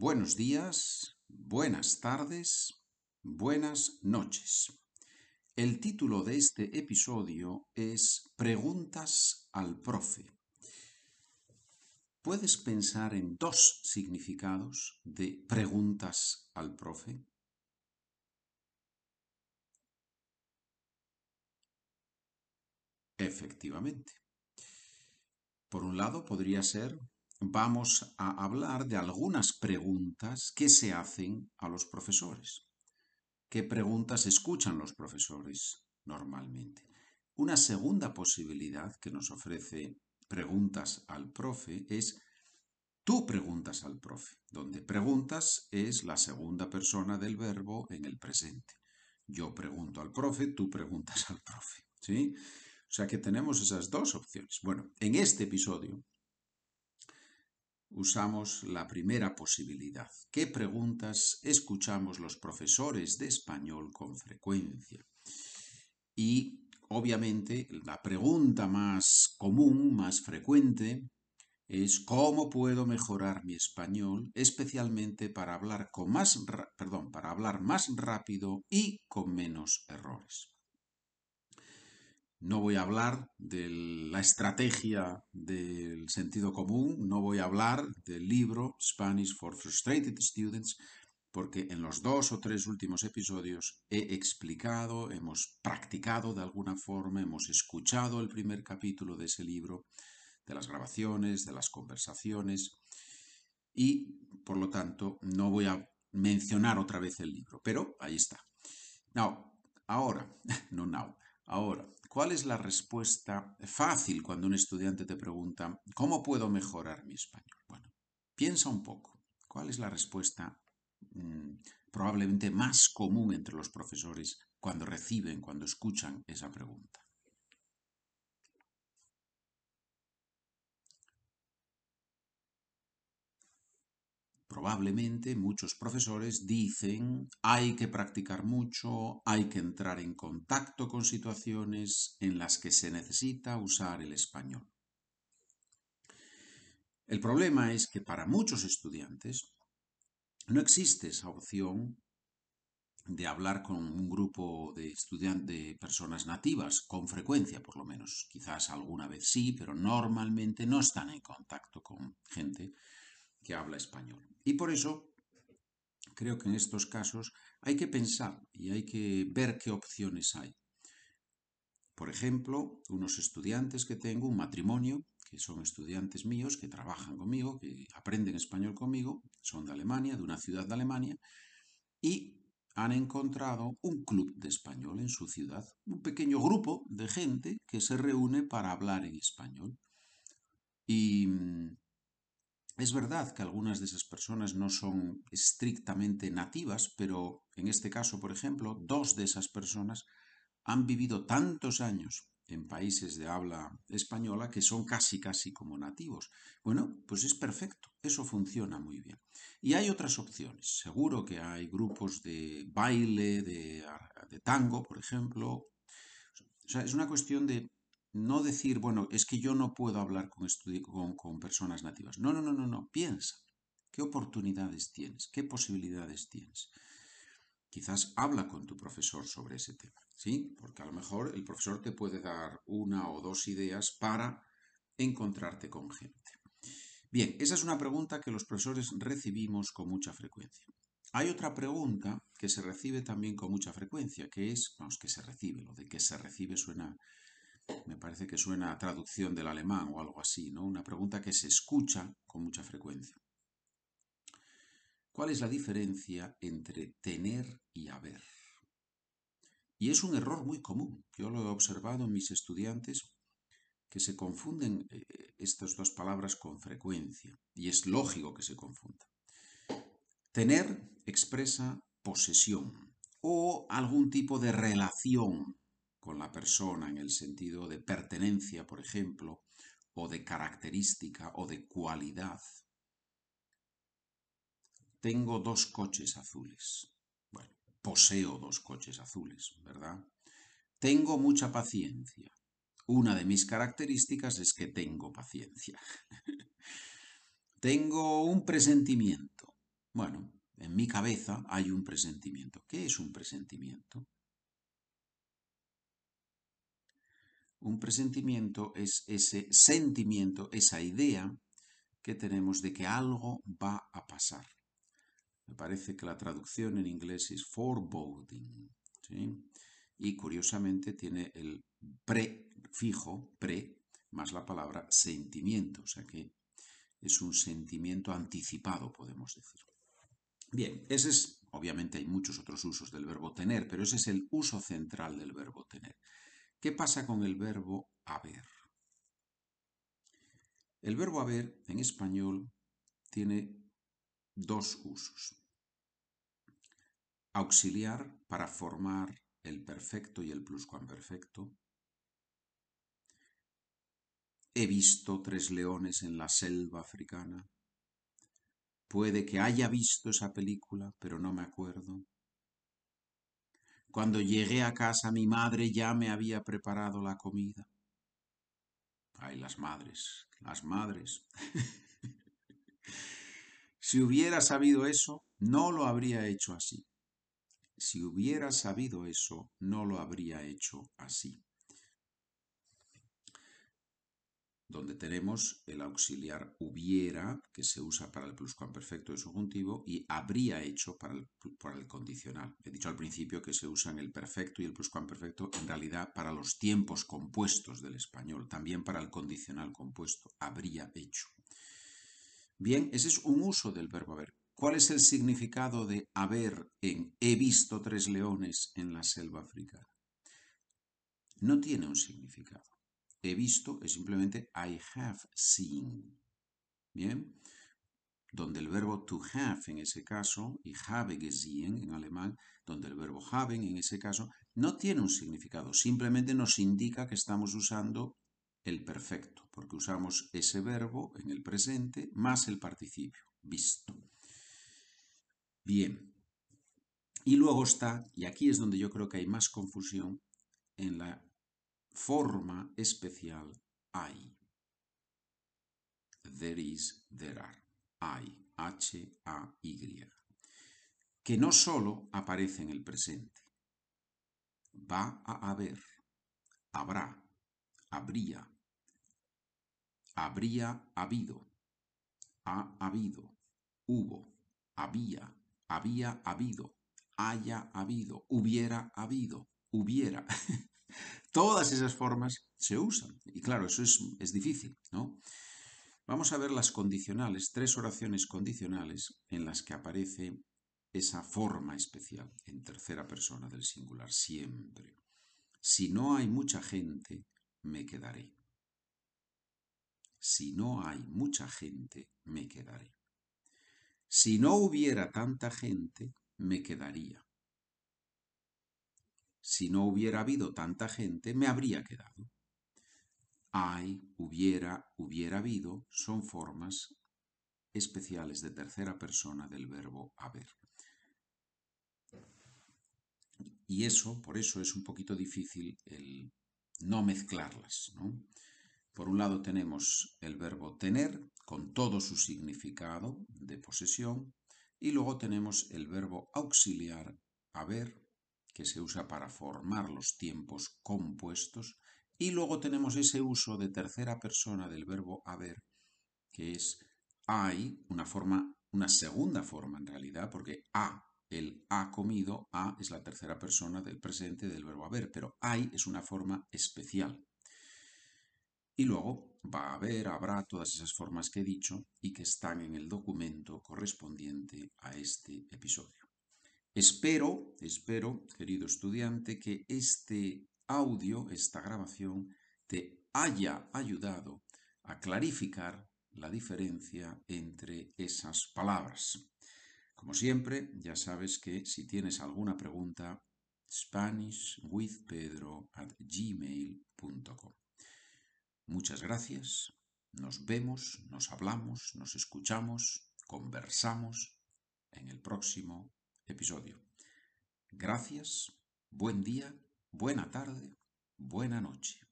buenos días, buenas tardes, buenas noches. El título de este episodio es Preguntas al profe. ¿Puedes pensar en dos significados de preguntas al profe? Efectivamente. Por un lado podría ser vamos a hablar de algunas preguntas que se hacen a los profesores. ¿Qué preguntas escuchan los profesores normalmente? Una segunda posibilidad que nos ofrece preguntas al profe es tú preguntas al profe, donde preguntas es la segunda persona del verbo en el presente. Yo pregunto al profe, tú preguntas al profe. ¿sí? O sea que tenemos esas dos opciones. Bueno, en este episodio usamos la primera posibilidad. ¿Qué preguntas escuchamos los profesores de español con frecuencia? Y obviamente la pregunta más común, más frecuente, es cómo puedo mejorar mi español, especialmente para hablar más, perdón, para hablar más rápido y con menos errores. No voy a hablar de la estrategia del sentido común, no voy a hablar del libro Spanish for Frustrated Students, porque en los dos o tres últimos episodios he explicado, hemos practicado de alguna forma, hemos escuchado el primer capítulo de ese libro, de las grabaciones, de las conversaciones, y por lo tanto no voy a mencionar otra vez el libro, pero ahí está. Now, ahora, no now, ahora, ¿Cuál es la respuesta fácil cuando un estudiante te pregunta, ¿cómo puedo mejorar mi español? Bueno, piensa un poco. ¿Cuál es la respuesta mm, probablemente más común entre los profesores cuando reciben, cuando escuchan esa pregunta? Probablemente muchos profesores dicen hay que practicar mucho, hay que entrar en contacto con situaciones en las que se necesita usar el español. El problema es que para muchos estudiantes no existe esa opción de hablar con un grupo de de personas nativas, con frecuencia por lo menos. Quizás alguna vez sí, pero normalmente no están en contacto con gente que habla español. Y por eso creo que en estos casos hay que pensar y hay que ver qué opciones hay. Por ejemplo, unos estudiantes que tengo, un matrimonio, que son estudiantes míos, que trabajan conmigo, que aprenden español conmigo, son de Alemania, de una ciudad de Alemania, y han encontrado un club de español en su ciudad, un pequeño grupo de gente que se reúne para hablar en español. Y mm, es verdad que algunas de esas personas no son estrictamente nativas, pero en este caso, por ejemplo, dos de esas personas han vivido tantos años en países de habla española que son casi casi como nativos. Bueno, pues es perfecto, eso funciona muy bien. Y hay otras opciones, seguro que hay grupos de baile, de, de tango, por ejemplo. O sea, es una cuestión de no decir, bueno, es que yo no puedo hablar con, con, con personas nativas. No, no, no, no, no. Piensa. ¿Qué oportunidades tienes? ¿Qué posibilidades tienes? Quizás habla con tu profesor sobre ese tema, ¿sí? Porque a lo mejor el profesor te puede dar una o dos ideas para encontrarte con gente. Bien, esa es una pregunta que los profesores recibimos con mucha frecuencia. Hay otra pregunta que se recibe también con mucha frecuencia, que es, vamos, que se recibe, lo de que se recibe suena me parece que suena a traducción del alemán o algo así, ¿no? Una pregunta que se escucha con mucha frecuencia. ¿Cuál es la diferencia entre tener y haber? Y es un error muy común. Yo lo he observado en mis estudiantes que se confunden eh, estas dos palabras con frecuencia. Y es lógico que se confundan. Tener expresa posesión o algún tipo de relación con la persona en el sentido de pertenencia, por ejemplo, o de característica o de cualidad. Tengo dos coches azules. Bueno, poseo dos coches azules, ¿verdad? Tengo mucha paciencia. Una de mis características es que tengo paciencia. tengo un presentimiento. Bueno, en mi cabeza hay un presentimiento. ¿Qué es un presentimiento? Un presentimiento es ese sentimiento, esa idea que tenemos de que algo va a pasar. Me parece que la traducción en inglés es foreboding. Y curiosamente tiene el prefijo, pre, más la palabra sentimiento. O sea que es un sentimiento anticipado, podemos decir. Bien, ese es, obviamente hay muchos otros usos del verbo tener, pero ese es el uso central del verbo tener. ¿Qué pasa con el verbo haber? El verbo haber en español tiene dos usos. Auxiliar para formar el perfecto y el pluscuamperfecto. He visto tres leones en la selva africana. Puede que haya visto esa película, pero no me acuerdo. Cuando llegué a casa mi madre ya me había preparado la comida. Ay, las madres, las madres. si hubiera sabido eso, no lo habría hecho así. Si hubiera sabido eso, no lo habría hecho así. Donde tenemos el auxiliar hubiera, que se usa para el pluscuamperfecto y subjuntivo, y habría hecho para el, para el condicional. He dicho al principio que se usan el perfecto y el pluscuamperfecto en realidad para los tiempos compuestos del español, también para el condicional compuesto, habría hecho. Bien, ese es un uso del verbo haber. ¿Cuál es el significado de haber en he visto tres leones en la selva africana? No tiene un significado he visto es simplemente I have seen. Bien, donde el verbo to have en ese caso y habe gesehen en alemán, donde el verbo haben en ese caso no tiene un significado, simplemente nos indica que estamos usando el perfecto, porque usamos ese verbo en el presente más el participio, visto. Bien, y luego está, y aquí es donde yo creo que hay más confusión, en la forma especial hay. There is, there are. Hay, H-A-Y. Que no solo aparece en el presente. Va a haber, habrá, habría, habría habido, ha habido, hubo, había, había habido, haya habido, hubiera habido, hubiera. Todas esas formas se usan. Y claro, eso es, es difícil, ¿no? Vamos a ver las condicionales, tres oraciones condicionales en las que aparece esa forma especial en tercera persona del singular, siempre. Si no hay mucha gente, me quedaré. Si no hay mucha gente, me quedaré. Si no hubiera tanta gente, me quedaría si no hubiera habido tanta gente, me habría quedado. Hay, hubiera, hubiera habido, son formas especiales de tercera persona del verbo haber. Y eso, por eso es un poquito difícil el no mezclarlas. Por un lado tenemos el verbo tener con todo su significado de posesión y luego tenemos el verbo auxiliar haber que se usa para formar los tiempos compuestos, y luego tenemos ese uso de tercera persona del verbo haber, que es hay, una forma, una segunda forma en realidad, porque ha, el ha comido, ha es la tercera persona del presente del verbo haber, pero hay es una forma especial. Y luego va a haber, habrá todas esas formas que he dicho y que están en el documento correspondiente a este episodio. Espero, espero, querido estudiante, que este audio, esta grabación, te haya ayudado a clarificar la diferencia entre esas palabras. Como siempre, ya sabes que si tienes alguna pregunta, SpanishWithPedro at gmail.com. Muchas gracias, nos vemos, nos hablamos, nos escuchamos, conversamos en el próximo episodio. Gracias, buen día, buena tarde, buena noche.